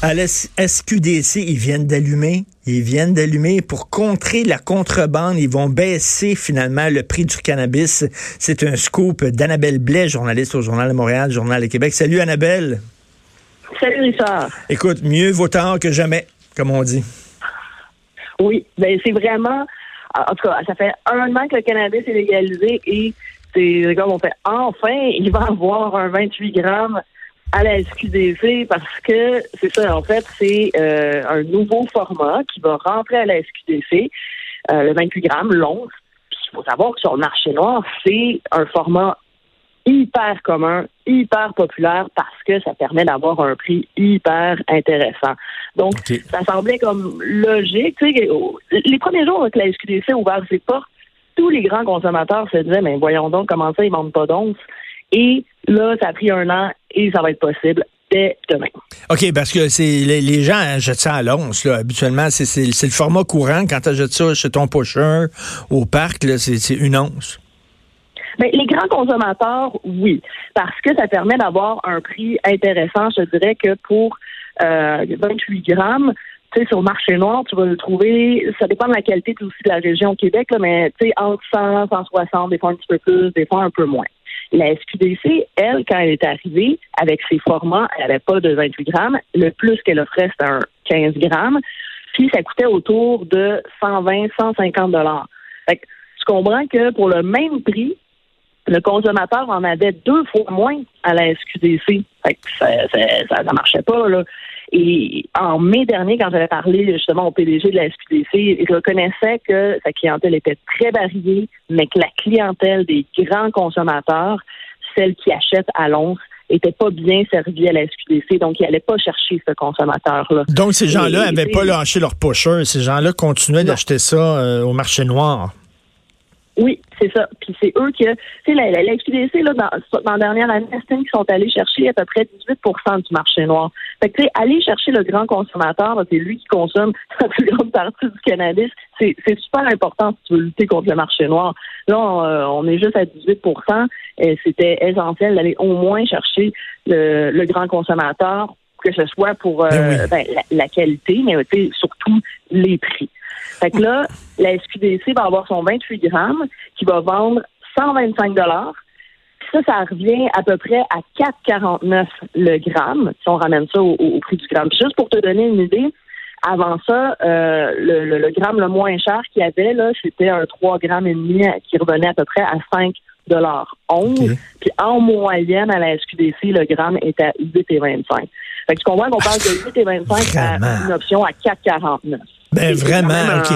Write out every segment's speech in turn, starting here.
À la SQDC, ils viennent d'allumer. Ils viennent d'allumer pour contrer la contrebande. Ils vont baisser finalement le prix du cannabis. C'est un scoop d'Annabelle Blais, journaliste au Journal de Montréal, Journal de Québec. Salut Annabelle. Salut Richard. Écoute, mieux vaut tard que jamais, comme on dit. Oui, ben c'est vraiment, en tout cas, ça fait un an que le cannabis est légalisé et c'est comme on fait enfin, il va avoir un 28 grammes à la SQDC parce que c'est ça, en fait, c'est euh, un nouveau format qui va rentrer à la SQDC, euh, le 28 grammes, l'once. Puis il faut savoir que sur le marché noir, c'est un format hyper commun, hyper populaire parce que ça permet d'avoir un prix hyper intéressant. Donc, ça semblait comme logique. Tu sais, les premiers jours que la SQDC a ouvert ses portes, tous les grands consommateurs se disaient, mais voyons donc comment ça, ils ne vendent pas d'once? Et là, ça a pris un an et ça va être possible dès demain. OK, parce que c'est les, gens jettent ça à l'once. Habituellement, c'est le format courant. Quand tu achètes ça chez ton pocheur au parc, c'est une once. Ben, les grands consommateurs, oui, parce que ça permet d'avoir un prix intéressant. Je dirais que pour euh, 28 grammes, tu sais, sur le marché noir, tu vas le trouver, ça dépend de la qualité aussi de la région au Québec, là, mais tu sais, entre 100, 160, des fois un petit peu plus, des fois un peu moins. La SQDC, elle, quand elle est arrivée, avec ses formats, elle n'avait pas de 28 grammes. Le plus qu'elle offrait, c'était un 15 grammes. Puis ça coûtait autour de 120, 150 dollars. Fait que tu comprends que pour le même prix, le consommateur en avait deux fois moins à la SQDC. Fait que ça, ça, ça marchait pas, là. Et en mai dernier, quand j'avais parlé justement au PDG de la SQDC, il reconnaissait que sa clientèle était très variée, mais que la clientèle des grands consommateurs, celle qui achète à l'once, était pas bien servie à la SQDC, donc il n'allait pas chercher ce consommateur-là. Donc ces gens-là n'avaient pas lâché leur pocheur, ces gens-là continuaient d'acheter ça euh, au marché noir. Oui, c'est ça. Puis c'est eux qui, tu sais, la, la, là, dans, dans la dernière année, estime qu'ils sont allés chercher à peu près 18% du marché noir. Fait que, tu sais, aller chercher le grand consommateur, c'est lui qui consomme la plus grande partie du cannabis. C'est super important si tu veux lutter contre le marché noir. Là, on, euh, est juste à 18 et c'était essentiel d'aller au moins chercher le, le grand consommateur, que ce soit pour euh, ben ben, la, la, qualité, mais surtout les prix. Fait que là, la SQDC va avoir son 28 grammes qui va vendre 125 dollars. Ça, ça revient à peu près à 4,49 le gramme, si on ramène ça au, prix du gramme. juste pour te donner une idée, avant ça, euh, le, gramme le moins cher qu'il y avait, là, c'était un 3 grammes et demi qui revenait à peu près à 5 dollars 11. Puis en moyenne, à la SQDC, le gramme est à 8,25. Fait que tu comprends qu'on parle de 8,25 à une option à 4,49. Ben vraiment, OK.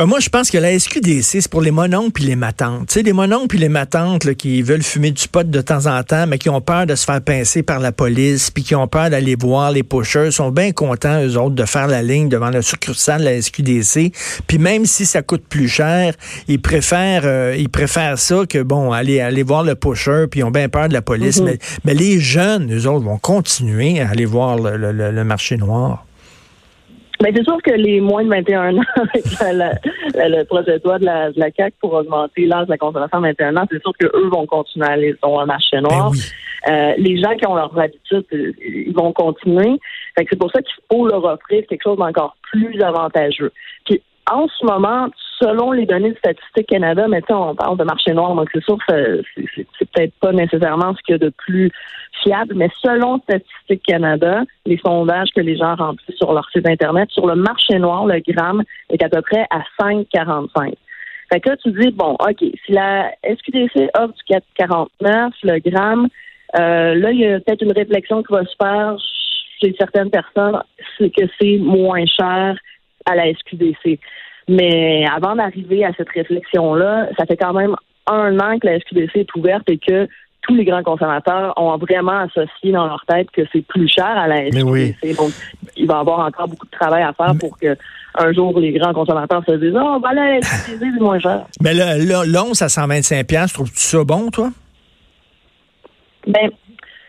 Euh, moi, je pense que la SQDC, c'est pour les mononcles puis les matantes. Tu sais, les mononcles puis les matantes qui veulent fumer du pot de temps en temps, mais qui ont peur de se faire pincer par la police, puis qui ont peur d'aller voir les pocheurs, sont bien contents, eux autres, de faire la ligne devant le succursale de la SQDC. Puis même si ça coûte plus cher, ils préfèrent euh, ils préfèrent ça que, bon, aller, aller voir le pocheur, puis ils ont bien peur de la police. Mm-hmm. mais, mais, les jeunes, eux autres, vont continuer à aller voir le, le marché noir. Mais ben, c'est sûr que les moins de 21 ans, avec le projet de loi de la, de la CAQ pour augmenter l'âge de la consommation à 21 ans, c'est sûr qu'eux vont continuer à aller sur un marché noir. Ben euh, les gens qui ont leurs habitudes, ils vont continuer. c'est pour ça qu'il faut leur offrir quelque chose d'encore plus avantageux. Puis en ce moment, selon les données de Statistique Canada, mais on parle de marché noir, donc c'est sûr que c'est peut-être pas nécessairement ce qu'il y a de plus fiable, mais selon Statistique Canada, les sondages que les gens remplissent sur leur site Internet, sur le marché noir, le gramme est à peu près à 5,45. Fait que là, tu dis, bon, OK, si la SQDC offre du 4,49, le gramme, euh, là, il y a peut-être une réflexion qui va se faire chez certaines personnes, c'est que c'est moins cher à la SQDC. Mais avant d'arriver à cette réflexion-là, ça fait quand même un an que la SQDC est ouverte et que tous les grands consommateurs ont vraiment associé dans leur tête que c'est plus cher à la SQDC. Donc, il va y avoir encore beaucoup de travail à faire pour que un jour les grands consommateurs se disent Oh, ben la SQDC, c'est moins cher. Mais l'once à 125 trouves-tu ça bon, toi? Ben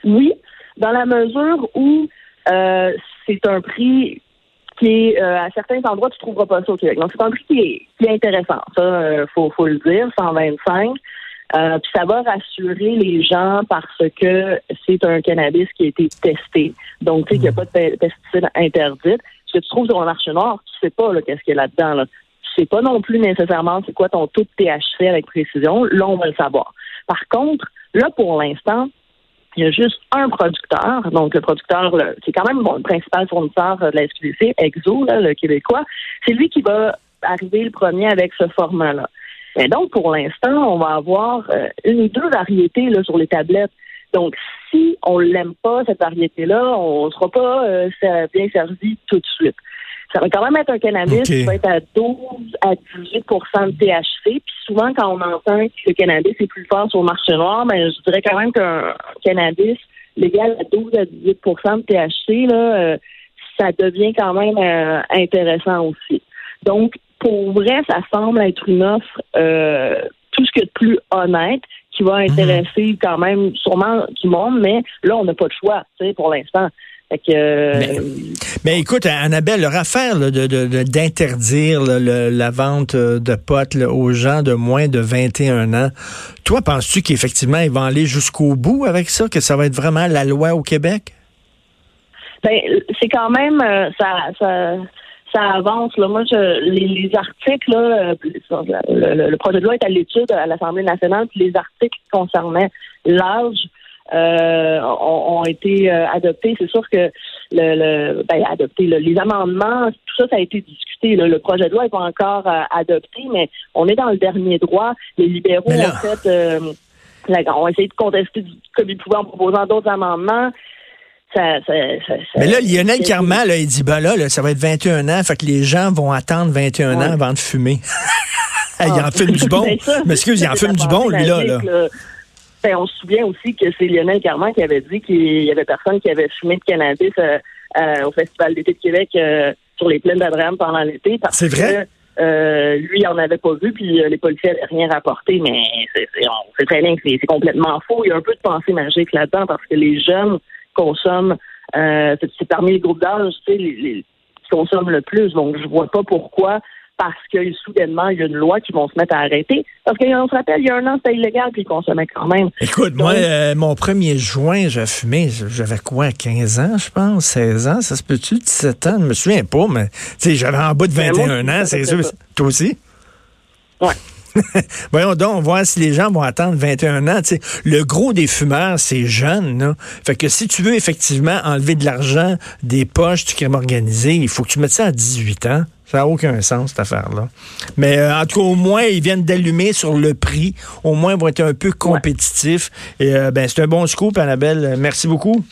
oui, dans la mesure où euh, c'est un prix qui est euh, à certains endroits tu trouveras pas ça au Québec. Donc c'est un prix qui est, intéressant, ça euh, faut faut le dire, 125. Euh, puis ça va rassurer les gens parce que c'est un cannabis qui a été testé. Donc, tu sais qu'il n'y a pas de pesticides interdits. Ce que tu trouves sur le marché noir, tu sais pas qu'est-ce qu'il y a là-dedans. Là. Tu sais pas non plus nécessairement c'est quoi ton taux de THC avec précision. Là, on va le savoir. Par contre, là, pour l'instant, il y a juste un producteur, donc le producteur, qui est quand même le principal fournisseur de la SQDC, Exo, le québécois, c'est lui qui va arriver le premier avec ce format-là. Et donc, pour l'instant, on va avoir euh, une ou deux variétés là, sur les tablettes. Donc, si on l'aime pas, cette variété-là, on ne sera pas euh, bien servi tout de suite. Ça va quand même être un cannabis qui va être à 12 à 18% de THC. Puis souvent, quand on entend que le cannabis est plus fort sur le marché noir, ben, je dirais quand même qu'un cannabis légal à 12 à 18% de THC, là, euh, ça devient quand même intéressant aussi. Donc, pour vrai, ça semble être une offre euh, tout ce que de plus honnête qui va mhm. intéresser quand même sûrement tout le monde, mais là, on n'a pas de choix, tu sais, pour l'instant. Euh, mais, écoute, Annabelle, leur affaire d'interdire la vente euh, de potes aux gens de moins de 21 ans, toi, penses-tu qu'effectivement, ils vont aller jusqu'au bout avec ça, que ça va être vraiment la loi au Québec? Ben, c'est quand même, ça, ça ça avance. Là. Moi, je, les, articles, là, euh, le, projet de loi est à l'étude à l'Assemblée nationale, puis les articles qui concernaient l'âge euh, ont, été euh, adoptés. C'est sûr que le, le ben, adopté, les amendements, tout ça, ça a été discuté. Le projet de loi n'est pas encore adopté, mais on est dans le dernier droit. Les libéraux ont fait ont essayé de contester comme ils pouvaient en proposant d'autres amendements. Mais là, Lionel Carman, là, il dit, ben là, ça va être 21 ans, fait que les gens vont attendre 21 ans avant de fumer. il en ah, fume du bon. Mais excuse, il en fume du bon, lui, là. Ben, on se souvient aussi que c'est Lionel Carman qui avait dit qu'il y avait personne qui avait fumé de cannabis euh, euh, au Festival d'été de Québec euh, sur les plaines d'Abraham pendant l'été. C'est vrai? Euh, lui, il en avait pas vu, puis les policiers n'avaient rien rapporté, mais c'est très bien que c'est complètement faux. Il y a un peu de pensée magique là-dedans parce que les jeunes consomment, c'est parmi les groupes d'âge, tu sais, les, qui consomment le plus. Donc, je vois pas pourquoi parce que soudainement, il y a une loi qui vont se mettre à arrêter. Parce qu'on se rappelle, il y a un an, c'était illégal, puis ils consommaient quand même. Écoute, moi, euh, mon premier juin, j'ai fumé, j'avais quoi, 15 ans, je pense, 16 ans, ça se peut-tu, 17 ans, je me souviens pas, mais j'avais en bas de 21 ben, ans, c'est sûr. Toi aussi? Ouais. Voyons donc, voir si les gens vont attendre 21 ans. le gros des fumeurs, c'est jeune. Là. Fait que si tu veux effectivement enlever de l'argent des poches du crime organisé, il faut que tu mettes ça à 18 ans. Ça n'a aucun sens, cette affaire-là. Mais euh, en tout cas, au moins, ils viennent d'allumer sur le prix. Au moins, ils vont être un peu compétitifs. Et euh, ben, c'est un bon scoop, Annabelle. Merci beaucoup.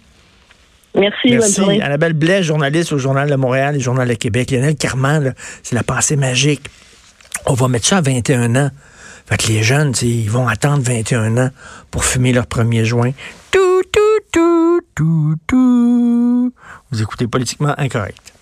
Merci, Merci. Annabelle Blais, journaliste au Journal de Montréal et Journal de Québec. Lionel Carman, c'est la pensée magique on va mettre ça à 21 ans. Fait que les jeunes, ils vont attendre 21 ans pour fumer leur premier joint. Tout, tout, tout, tout, tout. Vous écoutez politiquement incorrect.